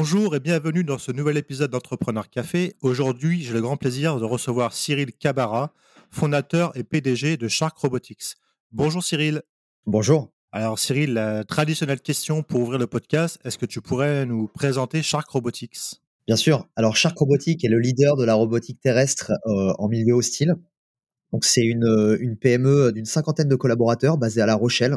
Bonjour et bienvenue dans ce nouvel épisode d'Entrepreneur Café. Aujourd'hui, j'ai le grand plaisir de recevoir Cyril Cabara, fondateur et PDG de Shark Robotics. Bonjour Cyril. Bonjour. Alors Cyril, la traditionnelle question pour ouvrir le podcast, est-ce que tu pourrais nous présenter Shark Robotics? Bien sûr. Alors Shark Robotics est le leader de la robotique terrestre euh, en milieu hostile. Donc c'est une, euh, une PME d'une cinquantaine de collaborateurs basée à La Rochelle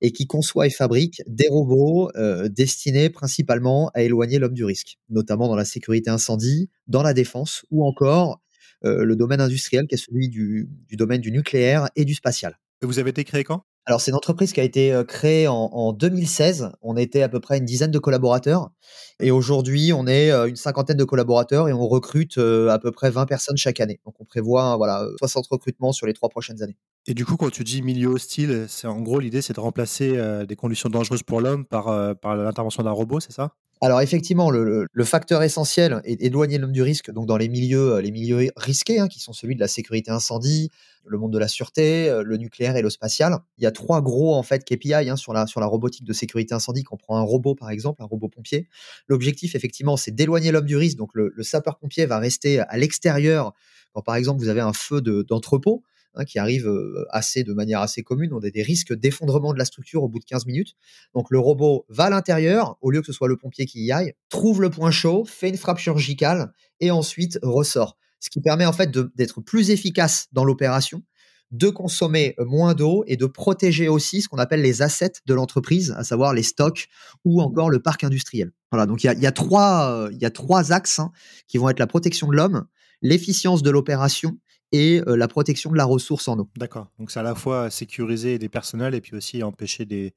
et qui conçoit et fabrique des robots euh, destinés principalement à éloigner l'homme du risque, notamment dans la sécurité incendie, dans la défense ou encore euh, le domaine industriel qui est celui du, du domaine du nucléaire et du spatial. Et vous avez été créé quand? Alors, c'est une entreprise qui a été créée en, en, 2016. On était à peu près une dizaine de collaborateurs. Et aujourd'hui, on est une cinquantaine de collaborateurs et on recrute à peu près 20 personnes chaque année. Donc, on prévoit voilà, 60 recrutements sur les trois prochaines années. Et du coup, quand tu dis milieu hostile, c'est en gros l'idée, c'est de remplacer des conditions dangereuses pour l'homme par, par l'intervention d'un robot, c'est ça? Alors effectivement, le, le, facteur essentiel est d'éloigner l'homme du risque, donc dans les milieux, les milieux risqués, hein, qui sont celui de la sécurité incendie, le monde de la sûreté, euh, le nucléaire et le spatial. Il y a trois gros en fait KPI hein, sur la sur la robotique de sécurité incendie. Quand on prend un robot par exemple, un robot pompier, l'objectif effectivement c'est d'éloigner l'homme du risque. Donc le, sapeur pompier va rester à l'extérieur quand par exemple vous avez un feu d'entrepôt. Hein, qui arrive euh, assez de manière assez commune. On a des risques d'effondrement de la structure au bout de 15 minutes. Donc le robot va à l'intérieur, au lieu que ce soit le pompier qui y aille, trouve le point chaud, fait une frappe chirurgicale et ensuite ressort ce qui permet en fait d'être plus efficace dans l'opération, de consommer moins d'eau et de protéger aussi ce qu'on appelle les assets de l'entreprise, à savoir les stocks ou encore le parc industriel. Voilà, donc il y a, a trois axes hein, qui vont être la protection de l'homme, l'efficience de l'opération et euh, la protection de la ressource en eau. D'accord. Donc c'est à la fois sécuriser des personnels et puis aussi empêcher des,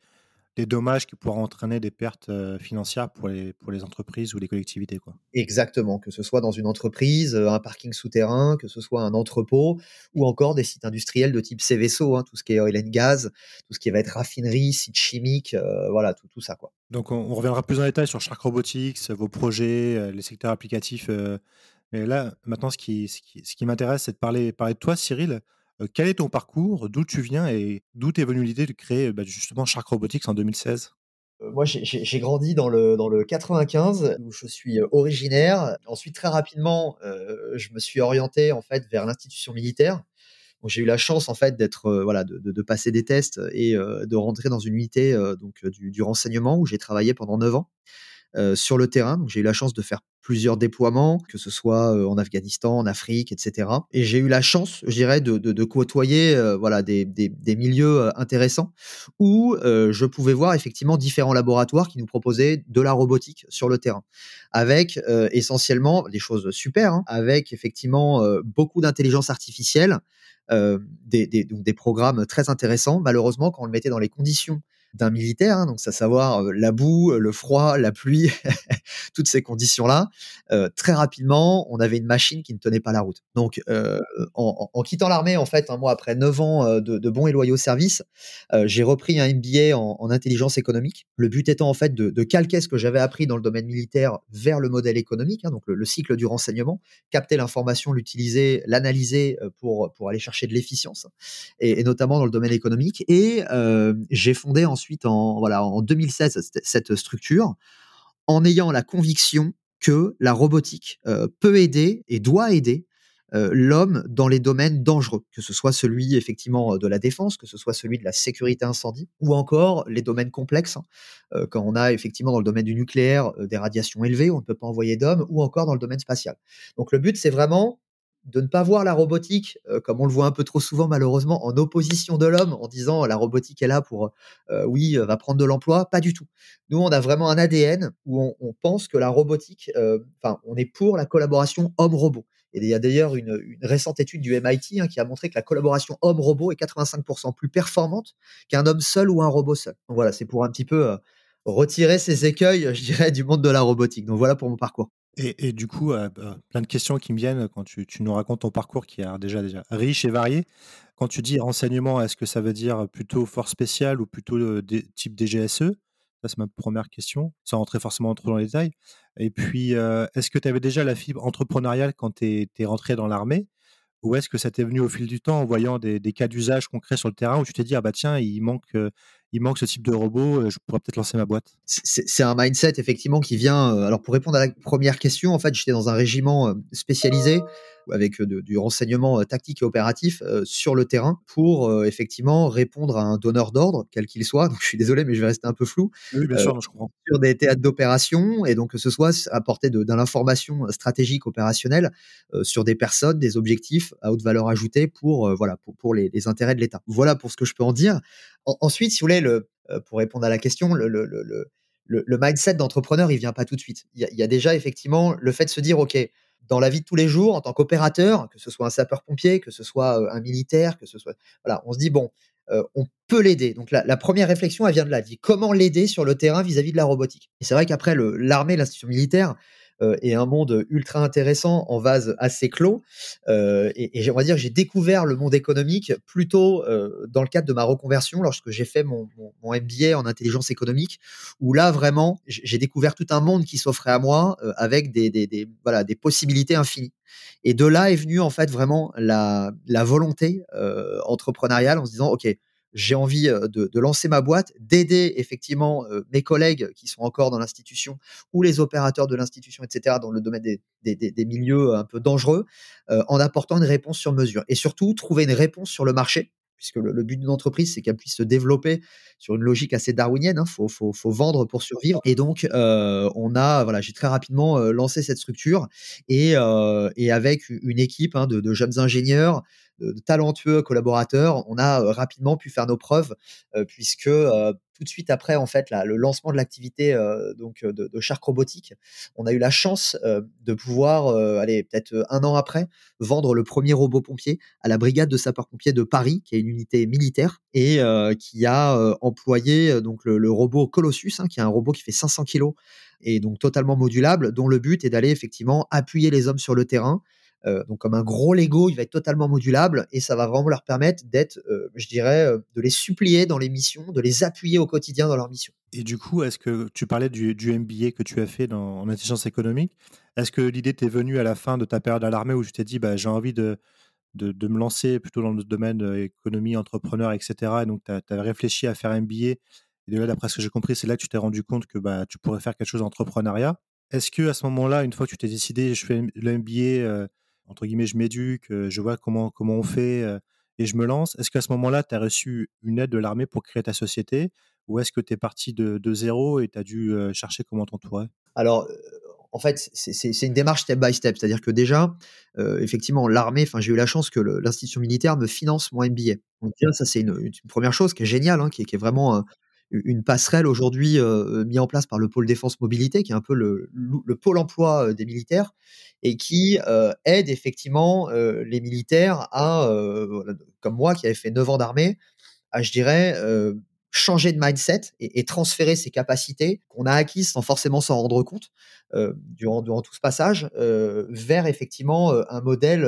des dommages qui pourraient entraîner des pertes euh, financières pour les, pour les entreprises ou les collectivités. Quoi. Exactement, que ce soit dans une entreprise, euh, un parking souterrain, que ce soit un entrepôt, ou encore des sites industriels de type CVSO, hein, tout ce qui est oil and gas, tout ce qui va être raffinerie, sites chimiques, euh, voilà, tout, tout ça. Quoi. Donc on, reviendra plus en détail sur Shark Robotics, vos projets, les secteurs applicatifs. Mais là, maintenant, ce qui, m'intéresse, c'est de parler, de toi, Cyril quel est ton parcours? D'où tu viens et d'où t'es venu l'idée de créer bah, justement Shark Robotics en 2016 moi, j'ai grandi dans le, dans le 95, où je suis originaire. Ensuite, très rapidement, je me suis orienté en fait vers l'institution militaire. J'ai eu la chance en fait d'être voilà de, de, passer des tests et de rentrer dans une unité donc du, du renseignement où j'ai travaillé pendant 9 ans. Euh, sur le terrain. J'ai eu la chance de faire plusieurs déploiements, que ce soit euh, en Afghanistan, en Afrique, etc. Et j'ai eu la chance, je dirais, de, côtoyer euh, voilà des, milieux intéressants où je pouvais voir effectivement différents laboratoires qui nous proposaient de la robotique sur le terrain, avec essentiellement des choses super, hein, avec effectivement beaucoup d'intelligence artificielle. des, donc des programmes très intéressants. Malheureusement, quand on le mettait dans les conditions d'un militaire, hein, donc à savoir la boue, le froid, la pluie, toutes ces conditions-là. très rapidement, on avait une machine qui ne tenait pas la route. Donc, en, quittant l'armée, en fait, un mois après neuf ans de, bons et loyaux services, j'ai repris un MBA en, en, intelligence économique. Le but étant en fait de, calquer ce que j'avais appris dans le domaine militaire vers le modèle économique, hein, donc le, le, cycle du renseignement, capter l'information, l'utiliser, l'analyser pour aller chercher de l'efficience, et, notamment dans le domaine économique. Et j'ai fondé ensuite en, voilà, en 2016 cette structure en ayant la conviction que la robotique euh, peut aider et doit aider euh, l'homme dans les domaines dangereux, que ce soit celui effectivement de la défense, que ce soit celui de la sécurité incendie, ou encore les domaines complexes, hein, euh, quand on a effectivement dans le domaine du nucléaire des radiations élevées, on ne peut pas envoyer d'hommes, ou encore dans le domaine spatial. Donc le but, c'est vraiment de ne pas voir la robotique, euh, comme on le voit un peu trop souvent malheureusement, en opposition de l'homme, en disant la robotique est là pour, euh, oui, euh, va prendre de l'emploi. Pas du tout. Nous, on a vraiment un ADN où on, pense que la robotique, enfin, on est pour la collaboration homme-robot. Et il y a d'ailleurs une, récente étude du MIT hein, qui a montré que la collaboration homme-robot est 85% plus performante qu'un homme seul ou un robot seul. Voilà, c'est pour un petit peu retirer ces écueils, je dirais, du monde de la robotique. Donc voilà pour mon parcours. Et, du coup, euh, bah, plein de questions qui me viennent quand tu, nous racontes ton parcours qui est déjà, déjà riche et varié. Quand tu dis renseignement, est-ce que ça veut dire plutôt force spéciale ou plutôt le type DGSE Ça, c'est ma première question, sans rentrer forcément trop dans les détails. Et puis, euh, est-ce que tu avais déjà la fibre entrepreneuriale quand tu es, rentré dans l'armée? Ou est-ce que ça t'est venu au fil du temps en voyant des, cas d'usage concrets sur le terrain où tu t'es dit, ah bah tiens, il manque, euh, il manque ce type de robot, je pourrais peut-être lancer ma boîte. C'est un mindset effectivement qui vient. alors pour répondre à la première question, en fait, j'étais dans un régiment spécialisé avec du renseignement tactique et opératif sur le terrain pour effectivement répondre à un donneur d'ordre, quel qu'il soit. Donc je suis désolé, mais je vais rester un peu flou. Oui, bien sûr, je comprends. Sur des théâtres d'opération et donc que ce soit apporter de, de l'information stratégique opérationnelle sur des personnes, des objectifs à haute valeur ajoutée pour voilà pour, pour les, les, intérêts de l'État. Voilà pour ce que je peux en dire. Ensuite, si vous voulez, le, pour répondre à la question, le, le, le le, mindset d'entrepreneur, il vient pas tout de suite. Il y, a, déjà effectivement le fait de se dire, OK, dans la vie de tous les jours, en tant qu'opérateur, que ce soit un sapeur-pompier, que ce soit un militaire, que ce soit. Voilà, on se dit, bon, on peut l'aider. Donc la, première réflexion, elle vient de là. dit comment l'aider sur le terrain vis-à-vis de la robotique? Et c'est vrai qu'après, l'armée, l'institution militaire, euh, et un monde ultra intéressant en vase assez clos. Euh, et, et on va dire j'ai découvert le monde économique plutôt euh, dans le cadre de ma reconversion lorsque j'ai fait mon, MBA en intelligence économique, où là vraiment j'ai découvert tout un monde qui s'offrait à moi avec des, voilà des possibilités infinies. Et de là est venue en fait vraiment la volonté entrepreneuriale en se disant ok j'ai envie de, lancer ma boîte, d'aider effectivement mes collègues qui sont encore dans l'institution ou les opérateurs de l'institution, etc., dans le domaine des, milieux un peu dangereux, en apportant une réponse sur mesure. Et surtout, trouver une réponse sur le marché, puisque le, but d'une entreprise, c'est qu'elle puisse se développer sur une logique assez darwinienne. Il hein. faut, vendre pour survivre. Et donc, on a, voilà, j'ai très rapidement lancé cette structure et, avec une équipe hein, de, jeunes ingénieurs, de, talentueux collaborateurs, on a rapidement pu faire nos preuves puisque tout de suite après en fait le lancement de l'activité donc de, de, Robotique, on a eu la chance de pouvoir aller peut-être un an après vendre le premier robot pompier à la brigade de sapeurs-pompiers de Paris, qui est une unité militaire et qui a employé donc le, robot Colossus, hein, qui est un robot qui fait 500 kg et donc totalement modulable, dont le but est d'aller effectivement appuyer les hommes sur le terrain, euh, donc comme un gros Lego, il va être totalement modulable et ça va vraiment leur permettre d'être, euh, je dirais, euh, de les supplier dans les missions, de les appuyer au quotidien dans leurs missions. Et du coup, est-ce que tu parlais du, MBA que tu as fait dans, en intelligence économique Est-ce que l'idée t'est venue à la fin de ta période à l'armée où tu t'es dit bah, j'ai envie de, me lancer plutôt dans le domaine économie, entrepreneur, etc. Et donc tu as, réfléchi à faire un MBA et de là, d'après ce que j'ai compris, c'est là que tu t'es rendu compte que bah, tu pourrais faire quelque chose d'entrepreneuriat. Est-ce que à ce moment-là, une fois que tu t'es décidé, je fais le MBA, entre guillemets, je m'éduque, je vois comment, comment on fait et je me lance. Est-ce qu'à ce, moment-là, tu as reçu une aide de l'armée pour créer ta société ou est-ce que tu es parti de, zéro et tu as dû chercher comment t'entourer? Alors, en fait, c'est une démarche step by step. C'est-à-dire que déjà, effectivement, l'armée, j'ai eu la chance que l'institution militaire me finance mon MBA. Donc, ça, c'est une, première chose qui est géniale, hein, qui, est, vraiment une passerelle aujourd'hui mise en place par le pôle défense mobilité, qui est un peu le, le pôle emploi des militaires, et qui aide effectivement les militaires à, comme moi qui avait fait 9 ans d'armée, à, je dirais, changer de mindset et, transférer ses capacités qu'on a acquises sans forcément s'en rendre compte durant, durant tout ce passage euh, vers effectivement euh, un modèle,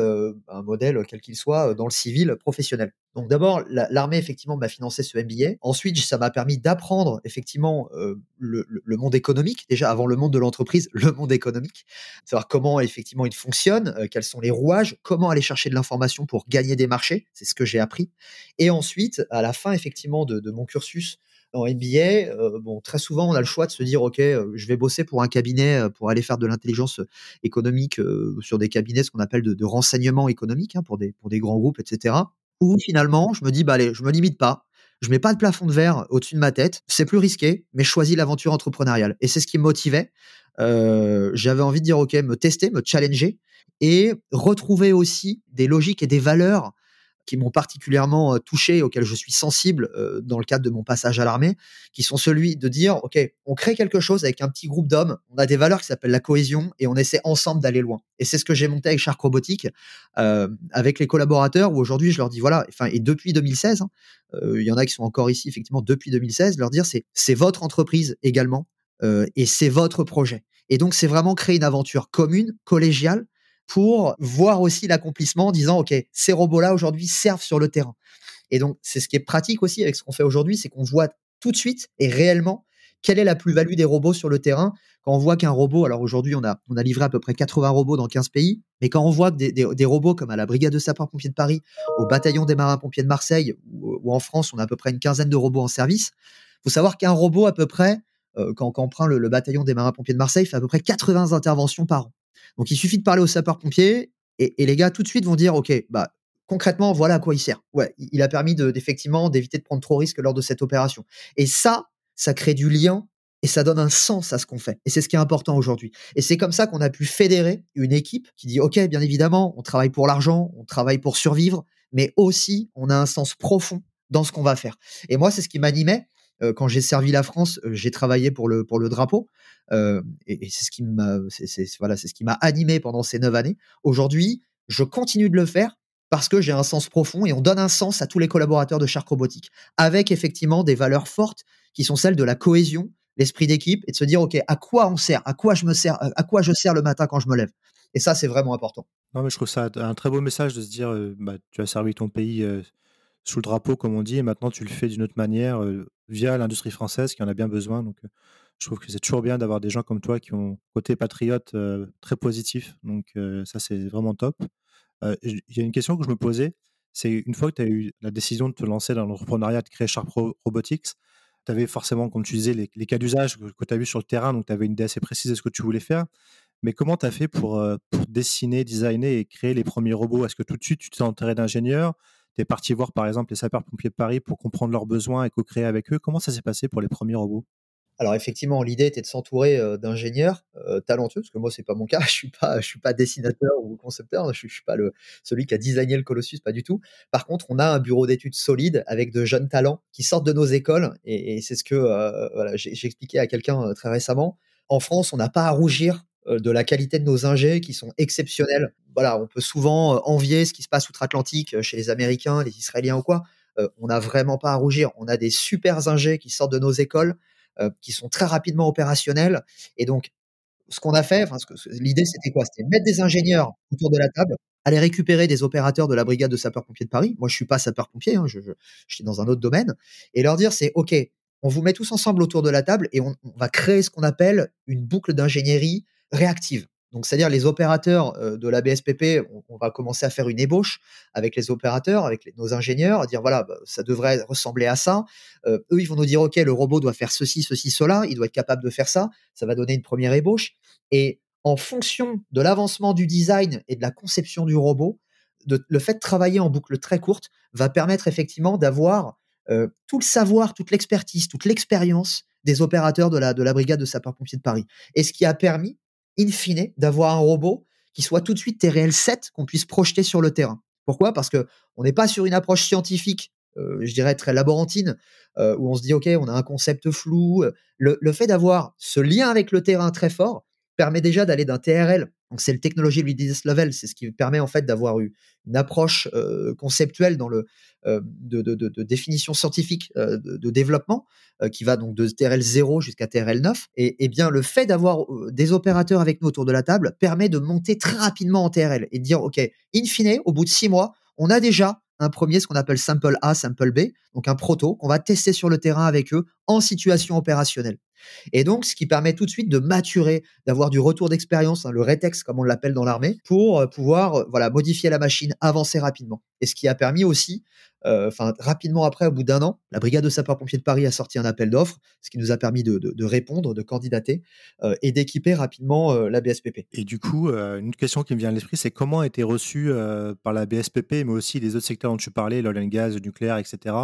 un modèle quel qu'il soit dans le civil professionnel. Donc d'abord, l'armée effectivement m'a financé ce MBA. Ensuite, ça m'a permis d'apprendre effectivement le, monde économique. Déjà avant le monde de l'entreprise, le monde économique, savoir comment effectivement il fonctionne, quels sont les rouages, comment aller chercher de l'information pour gagner des marchés. C'est ce que j'ai appris. Et ensuite, à la fin effectivement de mon cursus en MBA, euh, bon, très souvent, on a le choix de se dire, OK, euh, je vais bosser pour un cabinet euh, pour aller faire de l'intelligence économique sur des cabinets, ce qu'on appelle de, renseignement économique, hein, pour, des, pour des grands groupes, etc. Ou finalement, je me dis, bah allez, je me limite pas. Je mets pas de plafond de verre au-dessus de ma tête. C'est plus risqué, mais je choisis l'aventure entrepreneuriale. Et c'est ce qui me motivait. J'avais envie de dire, OK, me tester, me challenger et retrouver aussi des logiques et des valeurs qui m'ont particulièrement touché, auxquels je suis sensible dans le cadre de mon passage à l'armée, qui sont celui de dire, OK, on crée quelque chose avec un petit groupe d'hommes, on a des valeurs qui s'appellent la cohésion et on essaie ensemble d'aller loin. Et c'est ce que j'ai monté avec Shark Robotique, avec les collaborateurs, où aujourd'hui je leur dis, voilà, et depuis 2016, hein, il y en a qui sont encore ici, effectivement, depuis 2016, leur dire, c'est, c'est votre entreprise également, et c'est votre projet. Et donc, c'est vraiment créer une aventure commune, collégiale, pour voir aussi l'accomplissement en disant, OK, ces robots-là aujourd'hui servent sur le terrain. Et donc, c'est ce qui est pratique aussi avec ce qu'on fait aujourd'hui, c'est qu'on voit tout de suite et réellement quelle est la plus-value des robots sur le terrain. Quand on voit qu'un robot, alors aujourd'hui, on a, on a livré à peu près 80 robots dans 15 pays, mais quand on voit des, des, robots comme à la Brigade de sapeurs-pompiers de Paris, au bataillon des marins-pompiers de Marseille, ou, en France, on a à peu près une quinzaine de robots en service, faut savoir qu'un robot, à peu près, euh, quand, quand, on prend le, bataillon des marins-pompiers de Marseille, fait à peu près 80 interventions par an. Donc, il suffit de parler aux sapeurs-pompiers et, les gars, tout de suite, vont dire, OK, bah, concrètement, voilà à quoi il sert. Ouais, il a permis d'effectivement d'éviter de prendre trop de risques lors de cette opération. Et ça, ça crée du lien et ça donne un sens à ce qu'on fait. Et c'est ce qui est important aujourd'hui. Et c'est comme ça qu'on a pu fédérer une équipe qui dit, OK, bien évidemment, on travaille pour l'argent, on travaille pour survivre, mais aussi on a un sens profond dans ce qu'on va faire. Et moi, c'est ce qui m'animait. Euh, quand j'ai servi la France, euh, j'ai travaillé pour le, pour le drapeau. Euh, et, c'est ce qui m'a, voilà, c'est ce qui m'a animé pendant ces neuf années. Aujourd'hui, je continue de le faire parce que j'ai un sens profond et on donne un sens à tous les collaborateurs de Shark Robotique, avec effectivement des valeurs fortes qui sont celles de la cohésion, l'esprit d'équipe et de se dire ok à quoi on sert, à quoi je me sers, à quoi je sers le matin quand je me lève? Et ça c'est vraiment important. Non mais je trouve ça un très beau message de se dire bah, tu as servi ton pays sous le drapeau comme on dit et maintenant tu le fais d'une autre manière via l'industrie française qui en a bien besoin donc je trouve que c'est toujours bien d'avoir des gens comme toi qui ont côté patriote très positif. Donc ça c'est vraiment top. Il y a une question que je me posais. C'est une fois que tu as eu la décision de te lancer dans l'entrepreneuriat, de créer Sharp Robotics, tu avais forcément, comme tu disais, les, cas d'usage que, tu as vu sur le terrain, donc tu avais une idée assez précise de ce que tu voulais faire. Mais comment tu as fait pour, euh, pour, dessiner, designer et créer les premiers robots? Est-ce que tout de suite, tu t'es enterré d'ingénieur Tu es parti voir, par exemple, les sapeurs-pompiers de Paris pour comprendre leurs besoins et co-créer avec eux? Comment ça s'est passé pour les premiers robots? Alors effectivement, l'idée était de s'entourer d'ingénieurs talentueux, parce que moi c'est pas mon cas, je suis pas, je suis pas dessinateur ou concepteur, je, suis, suis pas le celui qui a designé le Colossus, pas du tout. Par contre, on a un bureau d'études solide avec de jeunes talents qui sortent de nos écoles, et, c'est ce que voilà, j'ai expliqué à quelqu'un très récemment. En France, on n'a pas à rougir de la qualité de nos ingés qui sont exceptionnels. Voilà, on peut souvent envier ce qui se passe outre-Atlantique chez les Américains, les Israéliens ou quoi. on n'a vraiment pas à rougir. On a des super ingés qui sortent de nos écoles euh, qui sont très rapidement opérationnels. Et donc, ce qu'on a fait, l'idée c'était quoi? C'était mettre des ingénieurs autour de la table, aller récupérer des opérateurs de la brigade de sapeurs-pompiers de Paris. Moi, je suis pas sapeur-pompier, hein, je, suis dans un autre domaine, et leur dire c'est ok, on vous met tous ensemble autour de la table et on va créer ce qu'on appelle une boucle d'ingénierie réactive. Donc, c'est-à-dire les opérateurs euh, de la BSPP, on, va commencer à faire une ébauche avec les opérateurs, avec nos ingénieurs, à dire voilà, bah, ça devrait ressembler à ça. Euh, eux, ils vont nous dire ok, le robot doit faire ceci, ceci, cela, il doit être capable de faire ça. Ça va donner une première ébauche. Et en fonction de l'avancement du design et de la conception du robot, le fait de travailler en boucle très courte va permettre effectivement d'avoir euh, tout le savoir, toute l'expertise, toute l'expérience des opérateurs de de la brigade de sapeurs-pompiers de Paris. Et ce qui a permis in fine, d'avoir un robot qui soit tout de suite réels 7 qu'on puisse projeter sur le terrain. Pourquoi? Parce que on n'est pas sur une approche scientifique, euh, je dirais très laborantine, euh, où on se dit ok, on a un concept flou. Le, le fait d'avoir ce lien avec le terrain très fort permet déjà d'aller d'un TRL donc c'est le technology readiness level, c'est ce qui permet en fait d'avoir une approche conceptuelle dans le de, de, définition scientifique de, développement qui va donc de TRL 0 jusqu'à TRL 9. Et, et, bien le fait d'avoir des opérateurs avec nous autour de la table permet de monter très rapidement en TRL et de dire ok, in fine, au bout de six mois, on a déjà un premier, ce qu'on appelle sample A, sample B, donc un proto qu'on va tester sur le terrain avec eux en situation opérationnelle. Et donc, ce qui permet tout de suite de maturer, d'avoir du retour d'expérience, hein, le rétex comme on l'appelle dans l'armée, pour euh, pouvoir euh, voilà modifier la machine, avancer rapidement. Et ce qui a permis aussi euh, rapidement après, au bout d'un an, la brigade de sapeurs-pompiers de Paris a sorti un appel d'offres, ce qui nous a permis de, répondre, de candidater et d'équiper rapidement la BSPP. Et du coup, une question qui me vient à l'esprit, c'est comment a été reçu par la BSPP, mais aussi les autres secteurs dont tu parlais, l'oil and gas, le nucléaire, etc.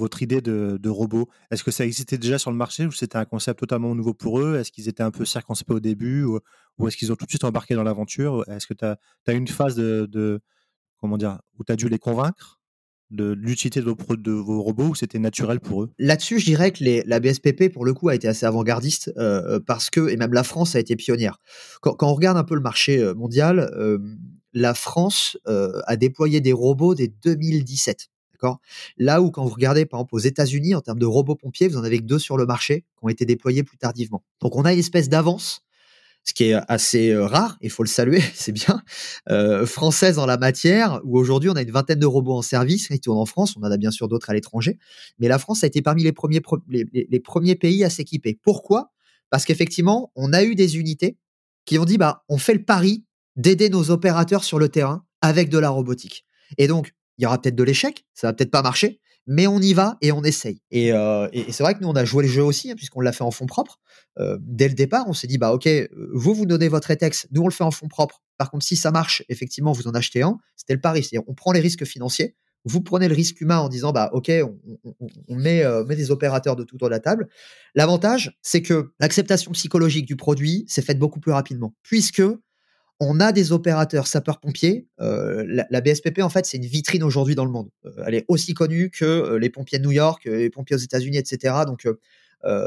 Votre idée de, robot, est-ce que ça existait déjà sur le marché ou c'était un concept totalement nouveau pour eux? Est-ce qu'ils étaient un peu circonspects au début ou, est-ce qu'ils ont tout de suite embarqué dans l'aventure? Est-ce que tu as, as, une phase de, comment dire, où tu as dû les convaincre de l'utilité de, vos robots ou c'était naturel pour eux? Là-dessus, je dirais que la BSPP, pour le coup, a été assez avant-gardiste euh, euh, parce que, et même la France a été pionnière. Quand, on regarde un peu le marché euh, mondial, la France a déployé des robots dès 2017. Là où quand vous regardez par exemple aux États-Unis en termes de robots pompiers, vous en avez que deux sur le marché qui ont été déployés plus tardivement. Donc on a une espèce d'avance ce qui est assez euh, rare, il faut le saluer, c'est bien, euh, française en la matière, où aujourd'hui on a une vingtaine de robots en service qui tournent en France, on en a bien sûr d'autres à l'étranger, mais la France a été parmi les premiers, les, premiers pays à s'équiper. Pourquoi? Parce qu'effectivement, on a eu des unités qui ont dit, bah, on fait le pari d'aider nos opérateurs sur le terrain avec de la robotique. Et donc, il y aura peut-être de l'échec, ça va peut-être pas marcher, mais on y va et on essaye. Et, euh, c'est vrai que nous, on a joué le jeu aussi, hein, puisqu'on l'a fait en fonds propres. Euh, dès le départ, on s'est dit, bah ok, euh, vous, vous donnez votre ETEX, nous, on le fait en fonds propres. Par contre, si ça marche, effectivement, vous en achetez un. C'était le pari, c'est-à-dire on prend les risques financiers, vous prenez le risque humain en disant, bah ok, on, met des opérateurs de tout autour de la table. L'avantage, c'est que l'acceptation psychologique du produit s'est faite beaucoup plus rapidement, puisque on a des opérateurs sapeurs-pompiers. Euh, la, BSPP, en fait, c'est une vitrine aujourd'hui dans le monde. Euh, elle est aussi connue que euh, les pompiers de New York, les pompiers aux États-Unis, etc. Donc,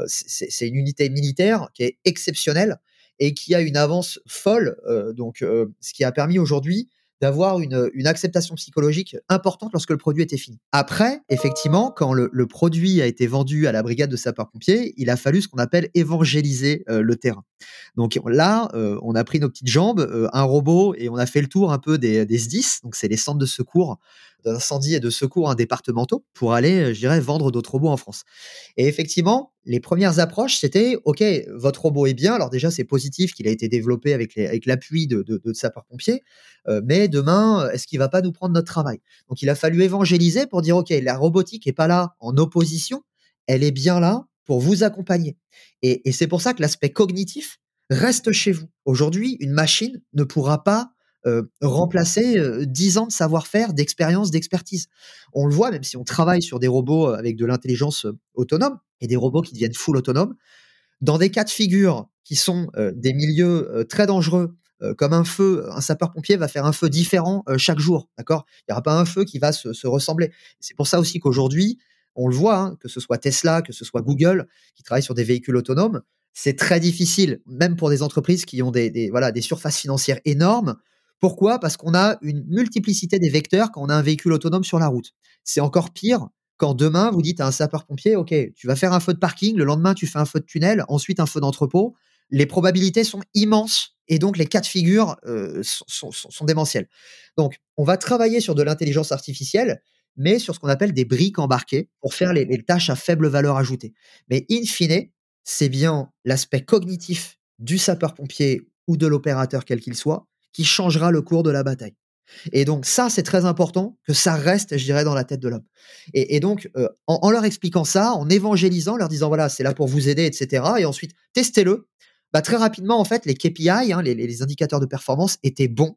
c'est une unité militaire qui est exceptionnelle et qui a une avance folle. donc, ce qui a permis aujourd'hui d'avoir une, une acceptation psychologique importante lorsque le produit était fini. Après, effectivement, quand le, produit a été vendu à la brigade de sapeurs-pompiers, il a fallu ce qu'on appelle évangéliser euh, le terrain. Donc là, euh, on a pris nos petites jambes, euh, un robot, et on a fait le tour un peu des, des SDIS, donc c'est les centres de secours d'incendie et de secours hein, départementaux, pour aller, euh, je dirais, vendre d'autres robots en France. Et effectivement, les premières approches, c'était, OK, votre robot est bien, alors déjà, c'est positif qu'il a été développé avec l'appui de, sapeurs-pompiers, euh, mais demain, est-ce qu'il va pas nous prendre notre travail? Donc il a fallu évangéliser pour dire, OK, la robotique est pas là en opposition, elle est bien là pour vous accompagner. Et, c'est pour ça que l'aspect cognitif reste chez vous. Aujourd'hui, une machine ne pourra pas euh, remplacer euh, 10 ans de savoir-faire, d'expérience, d'expertise. On le voit, même si on travaille sur des robots euh, avec de l'intelligence euh, autonome et des robots qui deviennent full autonomes, dans des cas de figure qui sont euh, des milieux euh, très dangereux, euh, comme un feu, un sapeur-pompier va faire un feu différent euh, chaque jour, d'accord? Il n'y aura pas un feu qui va se, se ressembler. C'est pour ça aussi qu'aujourd'hui, on le voit, hein, que ce soit Tesla, que ce soit Google, qui travaillent sur des véhicules autonomes, c'est très difficile, même pour des entreprises qui ont des- voilà, des surfaces financières énormes. Pourquoi? Parce qu'on a une multiplicité des vecteurs quand on a un véhicule autonome sur la route. C'est encore pire quand demain vous dites à un sapeur-pompier, OK, tu vas faire un feu de parking, le lendemain tu fais un feu de tunnel, ensuite un feu d'entrepôt. Les probabilités sont immenses et donc les cas de figure euh, sont, démentiels. Donc, on va travailler sur de l'intelligence artificielle, mais sur ce qu'on appelle des briques embarquées pour faire les tâches à faible valeur ajoutée. Mais in fine, c'est bien l'aspect cognitif du sapeur-pompier ou de l'opérateur quel qu'il soit qui changera le cours de la bataille. Et donc ça, c'est très important que ça reste, je dirais, dans la tête de l'homme. Et, donc, euh, en, leur expliquant ça, en évangélisant, leur disant, voilà, c'est là pour vous aider, etc. Et ensuite, testez-le. Bah, très rapidement, en fait, les KPI, hein, les, les indicateurs de performance, étaient bons.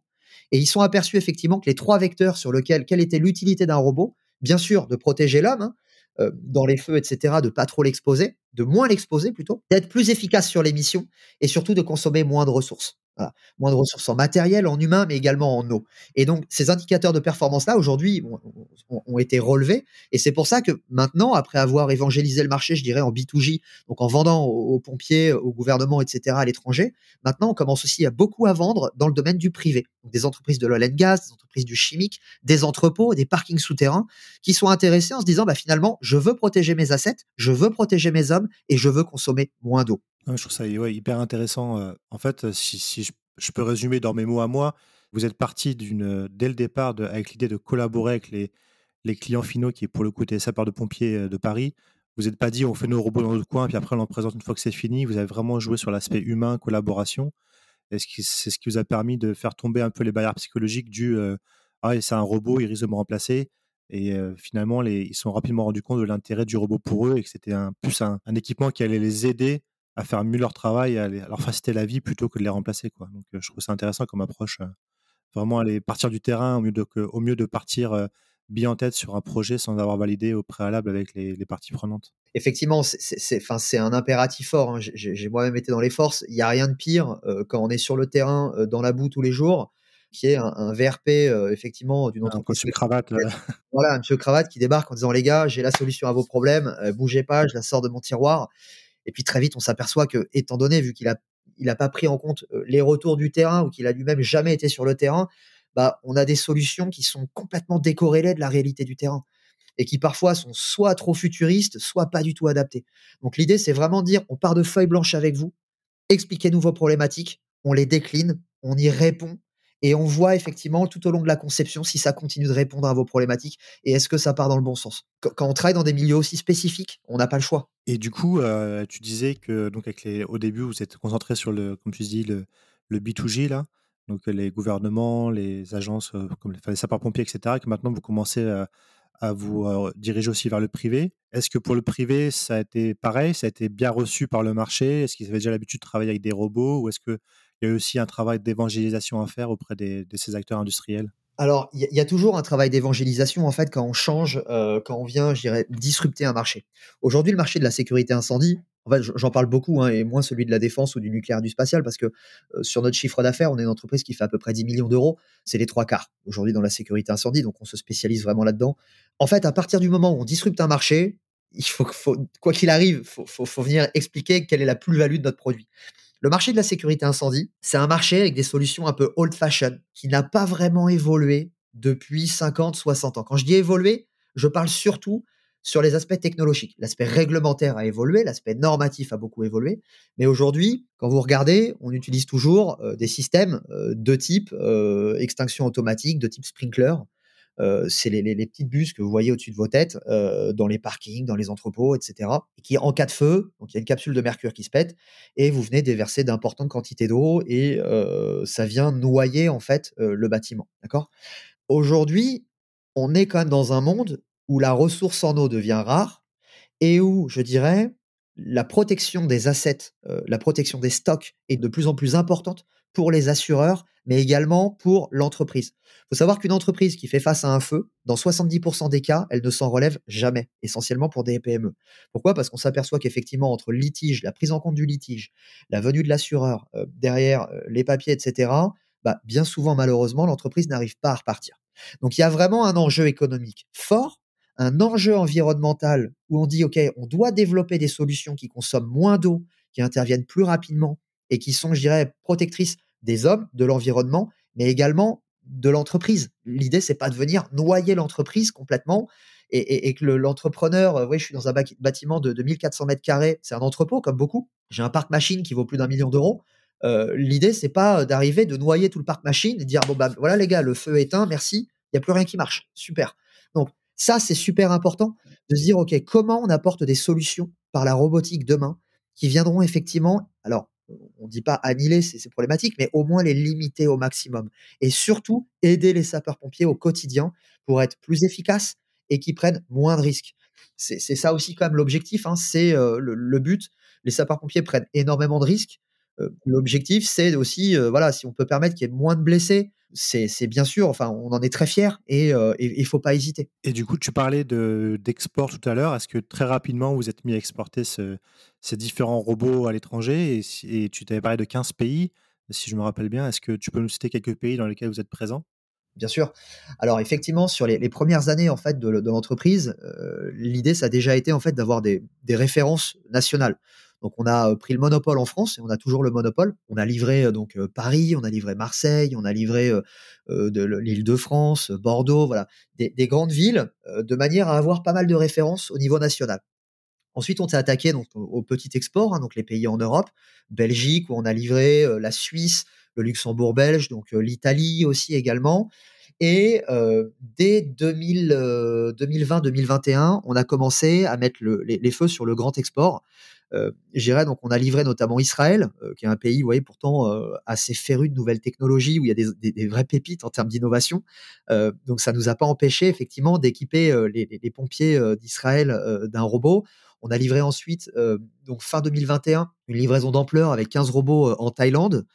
Et ils sont aperçus effectivement que les trois vecteurs sur lesquels, quelle était l'utilité d'un robot, bien sûr, de protéger l'homme, hein, euh, dans les feux, etc., de pas trop l'exposer, de moins l'exposer plutôt, d'être plus efficace sur les missions et surtout de consommer moins de ressources. Moins de ressources en matériel, en humain, mais également en eau. Et donc, ces indicateurs de performance-là, aujourd'hui, ont, été relevés. Et c'est pour ça que maintenant, après avoir évangélisé le marché, je dirais, en B2J, donc en vendant aux, pompiers, au gouvernement, etc., à l'étranger, maintenant, on commence aussi à beaucoup à vendre dans le domaine du privé. Donc, des entreprises de l'oil and des entreprises du chimique, des entrepôts, des parkings souterrains, qui sont intéressés en se disant, bah, finalement, je veux protéger mes assets, je veux protéger mes hommes et je veux consommer moins d'eau. Je trouve ça hyper intéressant. En fait, si, je, peux résumer dans mes mots à moi, vous êtes parti dès le départ avec l'idée de collaborer avec les, les clients finaux qui, pour le coup, les sapeurs de pompiers de Paris. Vous n'êtes pas dit on fait nos robots dans notre coin, puis après on en présente une fois que c'est fini. Vous avez vraiment joué sur l'aspect humain, collaboration. Et c'est ce qui vous a permis de faire tomber un peu les barrières psychologiques du ah, c'est un robot, il risque de me remplacer. Et finalement, les, ils sont rapidement rendus compte de l'intérêt du robot pour eux et que c'était plus un équipement qui allait les aider à faire mieux leur travail, à, les- à leur faciliter la vie plutôt que de les remplacer. Quoi. Donc, euh, je trouve ça intéressant comme approche. euh, vraiment aller partir du terrain au mieux de, que- au mieux de partir euh, bien en tête sur un projet sans avoir validé au préalable avec les, les parties prenantes. Effectivement, c'est- un impératif fort. hein. J'ai- moi-même été dans les forces. Il n'y a rien de pire euh, quand on est sur le terrain, euh, dans la boue tous les jours, qui est un, un VRP, euh, effectivement, d'une Un entreprise. costume cravate. Voilà, un monsieur cravate qui débarque en disant les gars, j'ai la solution à vos problèmes, bougez pas, je la sors de mon tiroir. Et puis très vite, on s'aperçoit que, étant donné, vu qu'il a, il a pas pris en compte les retours du terrain ou qu'il a lui-même jamais été sur le terrain, bah, on a des solutions qui sont complètement décorrélées de la réalité du terrain et qui parfois sont soit trop futuristes, soit pas du tout adaptées. Donc l'idée, c'est vraiment de dire, on part de feuilles blanches avec vous, expliquez-nous vos problématiques, on les décline, on y répond, et on voit effectivement tout au long de la conception si ça continue de répondre à vos problématiques et est-ce que ça part dans le bon sens? Quand on travaille dans des milieux aussi spécifiques, on n'a pas le choix. Et du coup, euh, tu disais que donc avec les, au début, vous êtes concentré sur le, comme tu dis, le, le B2G là, donc les gouvernements, les agences euh, comme les, les sapeurs-pompiers, etc. Et que maintenant vous commencez à, vous diriger aussi vers le privé. Est-ce que pour le privé, ça a été pareil? Ça a été bien reçu par le marché? Est-ce qu'ils avaient déjà l'habitude de travailler avec des robots? Ou est-ce qu'il y a aussi un travail d'évangélisation à faire auprès de ces acteurs industriels alors, il y, a toujours un travail d'évangélisation en fait quand on change, quand on vient, je dirais, disrupter un marché. Aujourd'hui, le marché de la sécurité incendie, en fait, j'en parle beaucoup, hein, et moins celui de la défense ou du nucléaire du spatial, parce que euh, sur notre chiffre d'affaires, on est une entreprise qui fait à peu près 10 millions d'euros. C'est les trois quarts aujourd'hui dans la sécurité incendie, donc on se spécialise vraiment là-dedans. En fait, à partir du moment où on disrupte un marché, il faut, quoi qu'il arrive, faut, faut, faut venir expliquer quelle est la plus-value de notre produit. Le marché de la sécurité incendie, c'est un marché avec des solutions un peu old-fashioned, qui n'a pas vraiment évolué depuis 50, 60 ans. Quand je dis évoluer, je parle surtout sur les aspects technologiques. L'aspect réglementaire a évolué, l'aspect normatif a beaucoup évolué, mais aujourd'hui, quand vous regardez, on utilise toujours euh, des systèmes euh, de type euh, extinction automatique, de type sprinkler. C'est les, les, petites bus que vous voyez au-dessus de vos têtes, dans les parkings, dans les entrepôts, etc. Et qui, en cas de feu, donc il y a une capsule de mercure qui se pète, et vous venez déverser d'importantes quantités d'eau, et ça vient noyer en fait le bâtiment. D'accord? Aujourd'hui, on est quand même dans un monde où la ressource en eau devient rare et où, je dirais, la protection des assets, euh, la protection des stocks est de plus en plus importante pour les assureurs, mais également pour l'entreprise. Il faut savoir qu'une entreprise qui fait face à un feu, dans 70% des cas, elle ne s'en relève jamais, essentiellement pour des PME. Pourquoi? Parce qu'on s'aperçoit qu'effectivement, entre le litige, la prise en compte du litige, la venue de l'assureur, euh, derrière euh, les papiers, etc., bah, bien souvent, malheureusement, l'entreprise n'arrive pas à repartir. Donc il y a vraiment un enjeu économique fort, un enjeu environnemental où on dit, OK, on doit développer des solutions qui consomment moins d'eau, qui interviennent plus rapidement et qui sont, je dirais, protectrices des hommes, de l'environnement, mais également de l'entreprise. L'idée, c'est pas de venir noyer l'entreprise complètement et, que l'entrepreneur, euh, je suis dans un bâtiment de, 2400 mètres carrés, c'est un entrepôt comme beaucoup. J'ai un parc machine qui vaut plus d'un million d'euros. Euh, l'idée, c'est pas d'arriver, de noyer tout le parc machine et de dire, bon, bah, voilà, les gars, le feu est éteint, merci, il n'y a plus rien qui marche. Super. Donc, ça, c'est super important de se dire, OK, comment on apporte des solutions par la robotique demain qui viendront effectivement, alors, on dit pas annihiler ces, problématiques, mais au moins les limiter au maximum. Et surtout, aider les sapeurs-pompiers au quotidien pour être plus efficaces et qui prennent moins de risques. C'est ça aussi quand même l'objectif, hein, c'est euh, le, but. Les sapeurs-pompiers prennent énormément de risques. Euh, l'objectif, c'est aussi, euh, voilà, si on peut permettre qu'il y ait moins de blessés, c'est bien sûr, enfin, on en est très fiers et il ne faut pas hésiter. Et du coup, tu parlais d'export tout à l'heure. Est-ce que très rapidement, vous êtes mis à exporter ces différents robots à l'étranger et, tu t'avais parlé de 15 pays, si je me rappelle bien. Est-ce que tu peux nous citer quelques pays dans lesquels vous êtes présent? Bien sûr. Alors effectivement, sur les, premières années en fait de, l'entreprise, l'idée ça a déjà été en fait d'avoir des, des références nationales. Donc on a pris le monopole en France et on a toujours le monopole. On a livré donc Paris, on a livré Marseille, on a livré de l'Île-de-France, Bordeaux, voilà, des, grandes villes, de manière à avoir pas mal de références au niveau national. Ensuite, on s'est attaqué donc au petit export, hein, les pays en Europe, Belgique où on a livré la Suisse, le Luxembourg belge, donc l'Italie aussi également. Et dès 2020-2021, on a commencé à mettre les, feux sur le grand export euh, donc on a livré notamment Israël, euh, qui est un pays, vous voyez, pourtant euh, assez féru de nouvelles technologies, où il y a des, des, vraies pépites en termes d'innovation. Euh, donc ça nous a pas empêché effectivement d'équiper les, les, pompiers d'Israël d'un robot. On a livré ensuite, donc fin 2021, une livraison d'ampleur avec 15 robots en Thaïlande.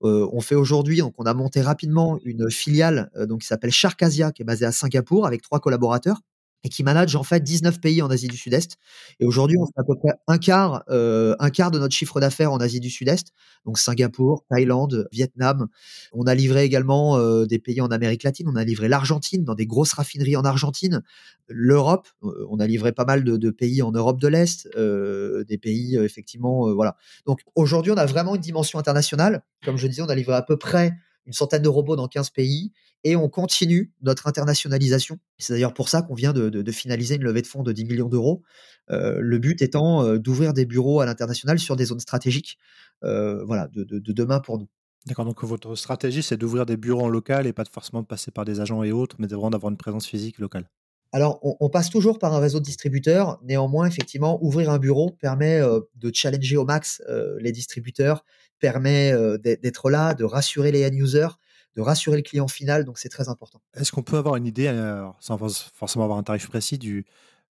on fait aujourd'hui, donc on a monté rapidement une filiale donc qui s'appelle Sharkasia, qui est basée à Singapour avec trois collaborateurs et qui manage en fait 19 pays en Asie du Sud-Est. Et aujourd'hui, on fait à peu près un quart, euh, un quart de notre chiffre d'affaires en Asie du Sud-Est, donc Singapour, Thaïlande, Vietnam. On a livré également euh, des pays en Amérique latine. On a livré l'Argentine dans des grosses raffineries en Argentine, l'Europe. Euh, on a livré pas mal de, de pays en Europe de l'Est, euh, des pays effectivement, voilà. Donc aujourd'hui, on a vraiment une dimension internationale. Comme je disais, on a livré à peu près une centaine de robots dans 15 pays et on continue notre internationalisation. C'est d'ailleurs pour ça qu'on vient de, finaliser une levée de fonds de 10 millions d'euros. Euh, le but étant euh, d'ouvrir des bureaux à l'international sur des zones stratégiques euh, voilà, de, demain pour nous. D'accord, donc votre stratégie, c'est d'ouvrir des bureaux en local et pas forcément de passer par des agents et autres, mais vraiment d'avoir une présence physique locale. Alors, on, passe toujours par un réseau de distributeurs. Néanmoins, effectivement, ouvrir un bureau permet de challenger au max les distributeurs, permet d'être là, de rassurer les end-users, de rassurer le client final, donc c'est très important. Est-ce qu'on peut avoir une idée, sans forc forcément avoir un tarif précis du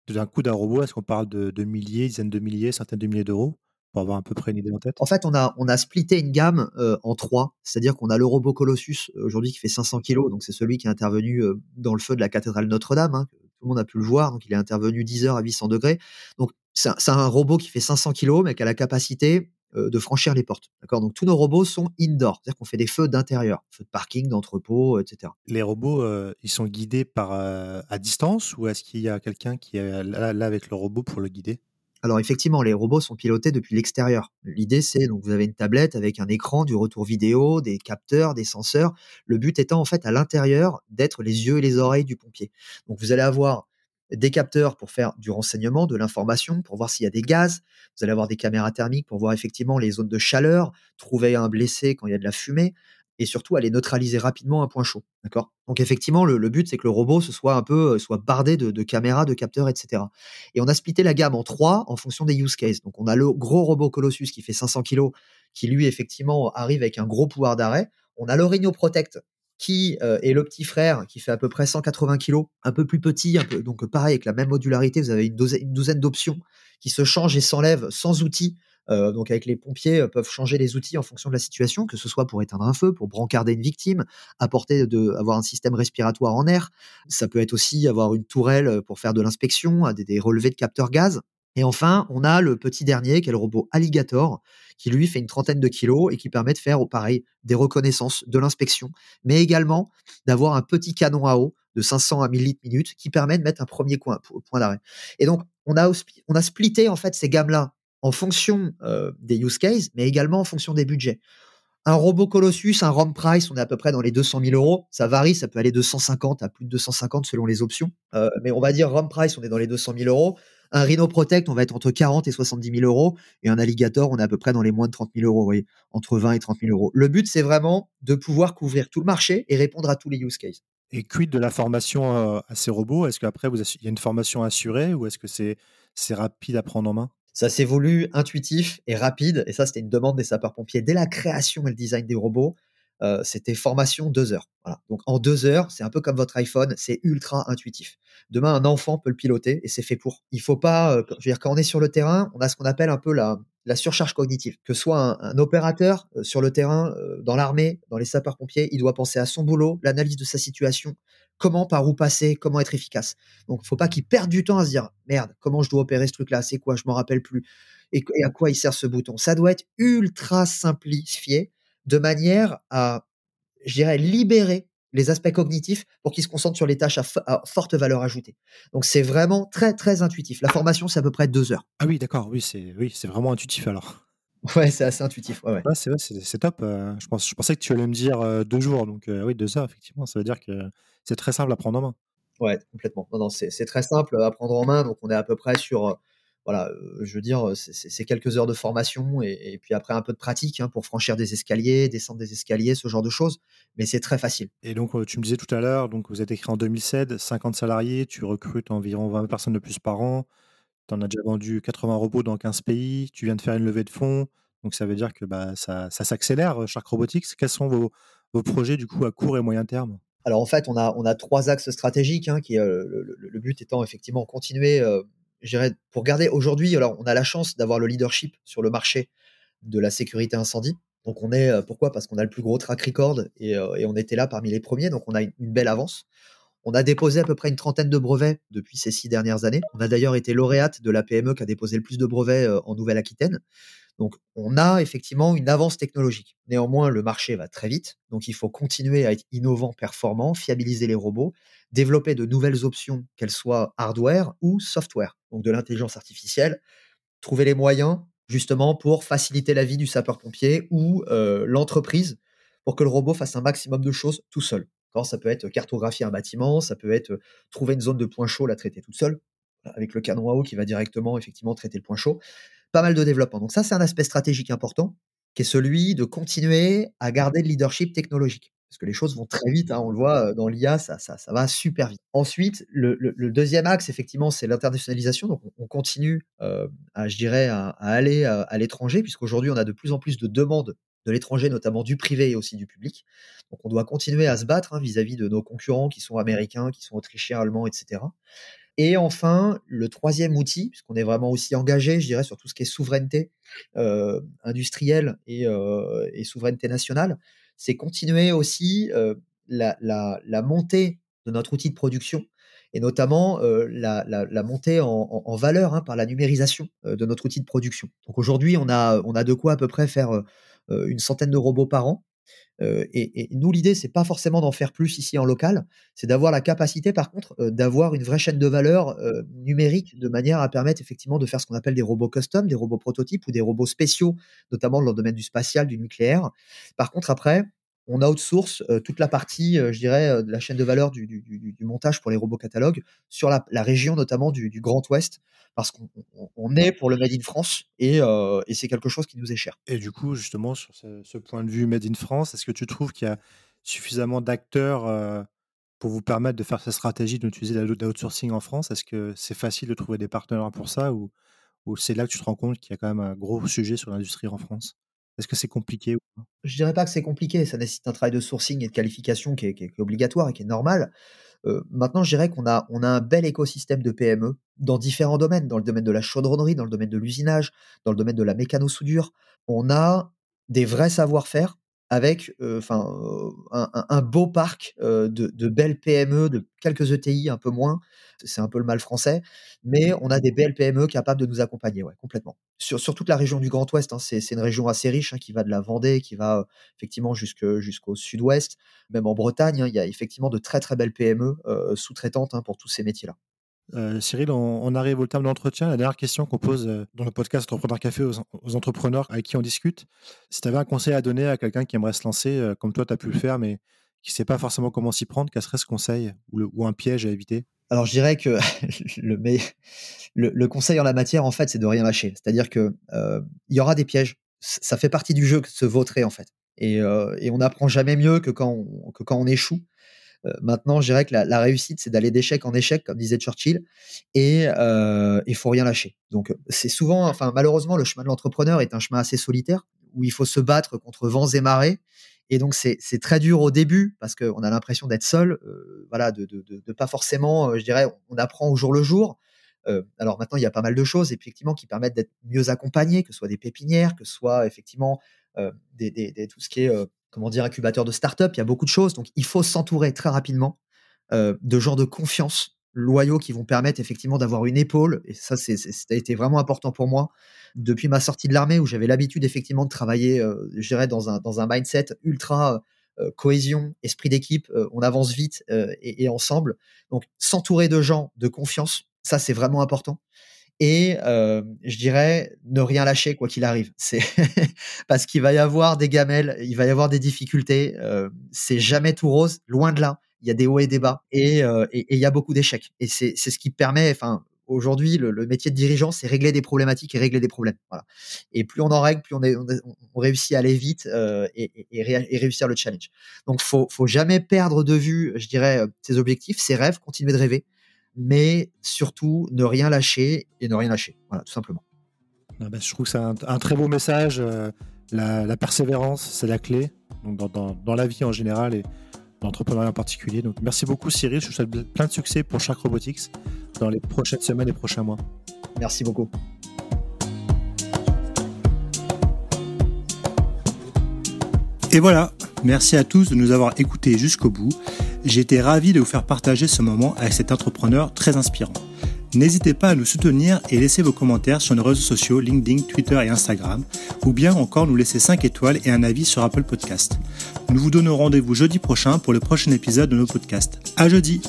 d'un coût d'un robot? Est-ce qu'on parle de de milliers, dizaines de milliers, centaines de milliers d'euros? Pour avoir à peu près une idée en tête? En fait, on a on a splitté une gamme, en 3. C'est-à-dire qu'on a le robot Colossus, aujourd'hui, qui fait 500 kilogrammes, donc c'est celui qui est intervenu, dans le feu de la cathédrale Notre-Dame, hein. Tout le monde a pu le voir, donc il est intervenu 10 heures à 800°. Donc c'est un robot qui fait 500 kilogrammes, mais qui a la capacité, heu, de franchir les portes, d'accord? Donc tous nos robots sont indoor, c'est-à-dire qu'on fait des feux d'intérieur, feux de parking, d'entrepôt, et cetera. Les robots, heu, ils sont guidés par, heu, à distance ou est-ce qu'il y a quelqu'un qui est là avec le robot pour le guider? Alors effectivement, les robots sont pilotés depuis l'extérieur. L'idée, c'est donc vous avez une tablette avec un écran, du retour vidéo, des capteurs, des senseurs. Le but étant en fait à l'intérieur d'être les yeux et les oreilles du pompier. Donc vous allez avoir des capteurs pour faire du renseignement, de l'information, pour voir s'il y a des gaz. Vous allez avoir des caméras thermiques pour voir effectivement les zones de chaleur, trouver un blessé quand il y a de la fumée et surtout aller neutraliser rapidement un point chaud? Donc effectivement, le but, c'est que le robot, soit un peu, heu, soit bardé de caméras, de capteurs, et cetera. Et on a splitté la gamme en 3 en fonction des use cases. Donc on a le gros robot Colossus qui fait 500 kilogrammes, qui lui, effectivement, arrive avec un gros pouvoir d'arrêt. On a le Protect qui, heu, est le petit frère qui fait à peu près 180 kilogrammes, un peu plus petit, un peu donc pareil avec la même modularité, vous avez une douzaine d'options qui se changent et s'enlèvent sans outils. Heu, donc avec les pompiers, heu, peuvent changer les outils en fonction de la situation, que ce soit pour éteindre un feu, pour brancarder une victime, apporter de avoir un système respiratoire en air. Ça peut être aussi avoir une tourelle, heu, pour faire de l'inspection, des des relevés de capteurs gaz. Et enfin, on a le petit dernier qui est le robot Alligator, qui lui fait une trentaine de kilogrammes et qui permet de faire, oh pareil, des reconnaissances, de l'inspection, mais également d'avoir un petit canon à eau de 500 à 1000 litres minute qui permet de mettre un 1er coin point d'arrêt. Et donc on a on a splitté en fait ces gammes-là en fonction, heu, des use cases, mais également en fonction des budgets. Un robot Colossus, un ROM price, on est à peu près dans les 200 000 €. Ça varie, ça peut aller de 150 à plus de 250 selon les options. Heu, mais on va dire ROM price, on est dans les 200 000 €. Un Rhino Protect, on va être entre 40 et 70 000 € et un Alligator, on est à peu près dans les moins de 30 000 €, vous voyez? Entre 20 et 30 000 €. Le but, c'est vraiment de pouvoir couvrir tout le marché et répondre à tous les use cases. Et quid de la formation, heu, à ces robots? Est-ce qu'après il y a une formation assurée ou est-ce que c'est rapide à prendre en main? Ça s'est voulu intuitif et rapide et ça, c'était une demande des sapeurs-pompiers. Dès la création et le design des robots, heu, c'était formation 2 heures. Voilà. Donc en 2 heures, c'est un peu comme votre iPhone, c'est ultra intuitif. Demain, un enfant peut le piloter et c'est fait pour. Il faut pas, heu, je veux dire, quand on est sur le terrain, on a ce qu'on appelle un peu la la surcharge cognitive. Que soit un un opérateur, heu, sur le terrain, heu, dans l'armée, dans les sapeurs-pompiers, il doit penser à son boulot, l'analyse de sa situation, comment, par où passer, comment être efficace. Donc il faut pas qu'il perde du temps à se dire: «Merde, comment je dois opérer ce truc-là? C'est quoi? Je m'en rappelle plus et à quoi il sert ce bouton?» ça doit être ultra simplifié de manière à, je dirais, libérer les aspects cognitifs pour qu'ils se concentrent sur les tâches à forte valeur ajoutée. Donc c'est vraiment très, très intuitif. La formation, c'est à peu près 2 heures. Ah oui, d'accord, oui, c'est oui, c'est vraiment intuitif alors. Ouais, c'est assez intuitif, ouais, ouais. Ouais, c'est top, heu, je pense je pensais que tu allais me dire, heu, 2 jours donc heu, oui 2 heures effectivement, ça veut dire que c'est très simple à prendre en main. Ouais, complètement. Non, non, c'est c'est très simple, à prendre en main, donc on est à peu près sur, heu, voilà, heu, je veux dire, heu, c'est quelques heures de formation et et puis après un peu de pratique, hein, pour franchir des escaliers, descendre des escaliers, ce genre de choses, mais c'est très facile. Et donc tu me disais tout à l'heure, donc vous êtes créé en 2007, 50 salariés, tu recrutes environ 20 personnes de plus par an. Tu en as déjà vendu 80 robots dans 15 pays, tu viens de faire une levée de fonds, donc ça veut dire que, bah, ça ça s'accélère, Shark Robotics. Quels sont vos vos projets du coup à court et moyen terme? Alors en fait, on a 3 axes stratégiques, hein, qui, heu, le le but étant effectivement continuer, je dirais pour garder aujourd'hui alors on a la chance d'avoir le leadership sur le marché de la sécurité incendie. Donc on est, heu pourquoi? Parce qu'on a le plus gros track record et on était là parmi les premiers, donc on a une une belle avance. On a déposé à peu près une trentaine de brevets depuis ces 6 dernières années. On a d'ailleurs été lauréate de la PME qui a déposé le plus de brevets, en Nouvelle-Aquitaine. Donc on a effectivement une avance technologique. Néanmoins, le marché va très vite, donc il faut continuer à être innovant, performant, fiabiliser les robots, développer de nouvelles options, qu'elles soient hardware ou software, donc de l'intelligence artificielle. Trouver les moyens justement pour faciliter la vie du sapeur-pompier ou heu, l'entreprise pour que le robot fasse un maximum de choses tout seul. Ça peut être cartographier un bâtiment, ça peut être, trouver une zone de point chaud, la traiter toute seule, avec le canon à eau qui va directement effectivement traiter le point chaud. Pas mal de développement. Donc ça, c'est un aspect stratégique important, qui est celui de continuer à garder le leadership technologique. Parce que les choses vont très vite, hein, on le voit, heu, dans l'IA, ça ça va super vite. Ensuite, le 2e axe effectivement, c'est l'internationalisation, donc on on continue, heu, à je dirais à à aller, heu, à l'étranger puisqu'aujourd'hui on a de plus en plus de demandes de l'étranger, notamment du privé et aussi du public. Donc on doit continuer à se battre hein, vis-à-vis de nos concurrents qui sont américains, qui sont autrichiens, allemands, etc. Et enfin, le troisième outil, puisqu'on est vraiment aussi engagé, je dirais, sur tout ce qui est souveraineté euh, industrielle et, euh, et, souveraineté nationale, c'est continuer aussi euh, la, montée de notre outil de production et notamment la, montée en, valeur hein, par la numérisation de notre outil de production. Donc aujourd'hui, on a, on a de quoi à peu près faire une centaine de robots par an. Et, nous, l'idée, c'est pas forcément d'en faire plus ici en local, c'est d'avoir la capacité, par contre, d'avoir une vraie chaîne de valeur numérique de manière à permettre effectivement de faire ce qu'on appelle des robots custom, des robots prototypes ou des robots spéciaux, notamment dans le domaine du spatial, du nucléaire. Par contre, après, on outsource euh, toute la partie, euh, je dirais, euh, de la chaîne de valeur du, du, du, du, montage pour les robots catalogues sur la, la région notamment du, Grand Ouest, parce qu'on on est pour le Made in France et, et c'est quelque chose qui nous est cher. Et du coup, justement, sur ce, ce point de vue Made in France, est-ce que tu trouves qu'il y a suffisamment d'acteurs pour vous permettre de faire cette stratégie d'utiliser l'outsourcing en France? Est-ce que c'est facile de trouver des partenaires pour ça ou, ou c'est là que tu te rends compte qu'il y a quand même un gros sujet sur l'industrie en France? Est-ce que c'est compliqué Je dirais pas que c'est compliqué, ça nécessite un travail de sourcing et de qualification qui est, obligatoire et qui est normal. Maintenant, je dirais qu'on a, on a un bel écosystème de PME dans différents domaines, dans le domaine de la chaudronnerie, dans le domaine de l'usinage, dans le domaine de la mécano-soudure. On a des vrais savoir-faire avec enfin un, un, beau parc de, de, belles PME, de quelques ETI un peu moins, c'est un peu le mal français, mais on a des belles PME capables de nous accompagner, ouais, complètement. Sur, toute la région du Grand Ouest, hein, c'est une région assez riche hein, qui va de la Vendée, qui va effectivement jusqu'au sud-ouest, même en Bretagne, hein, il y a effectivement de très très belles PME euh, sous-traitantes pour tous ces métiers-là. Euh, Cyril, on, arrive au terme de l'entretien. La dernière question qu'on pose euh, dans le podcast Entrepreneur Café aux, entrepreneurs avec qui on discute, si tu avais un conseil à donner à quelqu'un qui aimerait se lancer, euh, comme toi, tu as pu le faire, mais qui ne sait pas forcément comment s'y prendre, quel serait ce conseil ou, un piège à éviter? Alors, je dirais que le, le, conseil en la matière, en fait, c'est de rien lâcher. C'est-à-dire qu'il y aura des pièges. Ça fait partie du jeu que se vautrer, en fait. Et, on n'apprend jamais mieux que que quand on échoue. Euh, maintenant, je dirais que la, réussite, c'est d'aller d'échec en échec, comme disait Churchill, et euh, il faut rien lâcher. Donc, c'est souvent, enfin, malheureusement, le chemin de l'entrepreneur est un chemin assez solitaire où il faut se battre contre vents et marées. Et donc c'est très dur au début parce qu'on a l'impression d'être seul, euh, voilà, de, de, pas forcément, euh, je dirais, on apprend au jour le jour. Euh, alors maintenant, il y a pas mal de choses effectivement qui permettent d'être mieux accompagnés, que ce soit des pépinières, que ce soit effectivement euh, tout ce qui est comment dire, incubateur de start-up, il y a beaucoup de choses. Donc, il faut s'entourer très rapidement euh, de gens de confiance loyaux qui vont permettre effectivement d'avoir une épaule. Et ça, c'est, vraiment important pour moi depuis ma sortie de l'armée où j'avais l'habitude effectivement de travailler, euh, je dirais, dans un, dans un mindset ultra euh, cohésion, esprit d'équipe. Euh, on avance vite et, et, ensemble. Donc, s'entourer de gens de confiance, ça, c'est vraiment important et euh, je dirais ne rien lâcher quoi qu'il arrive. C'est parce qu'il va y avoir des gamelles, il va y avoir des difficultés. Euh, c'est jamais tout rose, loin de là. Il y a des hauts et des bas et, euh, il y a beaucoup d'échecs. Et c'est ce qui permet, enfin aujourd'hui le, métier de dirigeant, c'est régler des problématiques et régler des problèmes. Voilà. Et plus on en règle, plus on, réussit à aller vite euh, et, et, et, réussir le challenge. Donc faut faut jamais perdre de vue, je dirais, ses objectifs, ses rêves, continuer de rêver mais surtout ne rien lâcher et ne rien lâcher. Voilà, tout simplement. Ah bah, je trouve que c'est un, un, très beau message. Euh, la, la, persévérance, c'est la clé donc dans, dans, dans, la vie en général et dans l'entrepreneuriat en particulier. Donc, merci beaucoup Cyril. Je vous souhaite plein de succès pour Shark Robotics dans les prochaines semaines et prochains mois. Merci beaucoup. Et voilà, merci à tous de nous avoir écoutés jusqu'au bout. J'ai été ravi de vous faire partager ce moment avec cet entrepreneur très inspirant. N'hésitez pas à nous soutenir et laisser vos commentaires sur nos réseaux sociaux LinkedIn, Twitter et Instagram, ou bien encore nous laisser 5 étoiles et un avis sur Apple Podcast. Nous vous donnons rendez-vous jeudi prochain pour le prochain épisode de nos podcasts. À jeudi!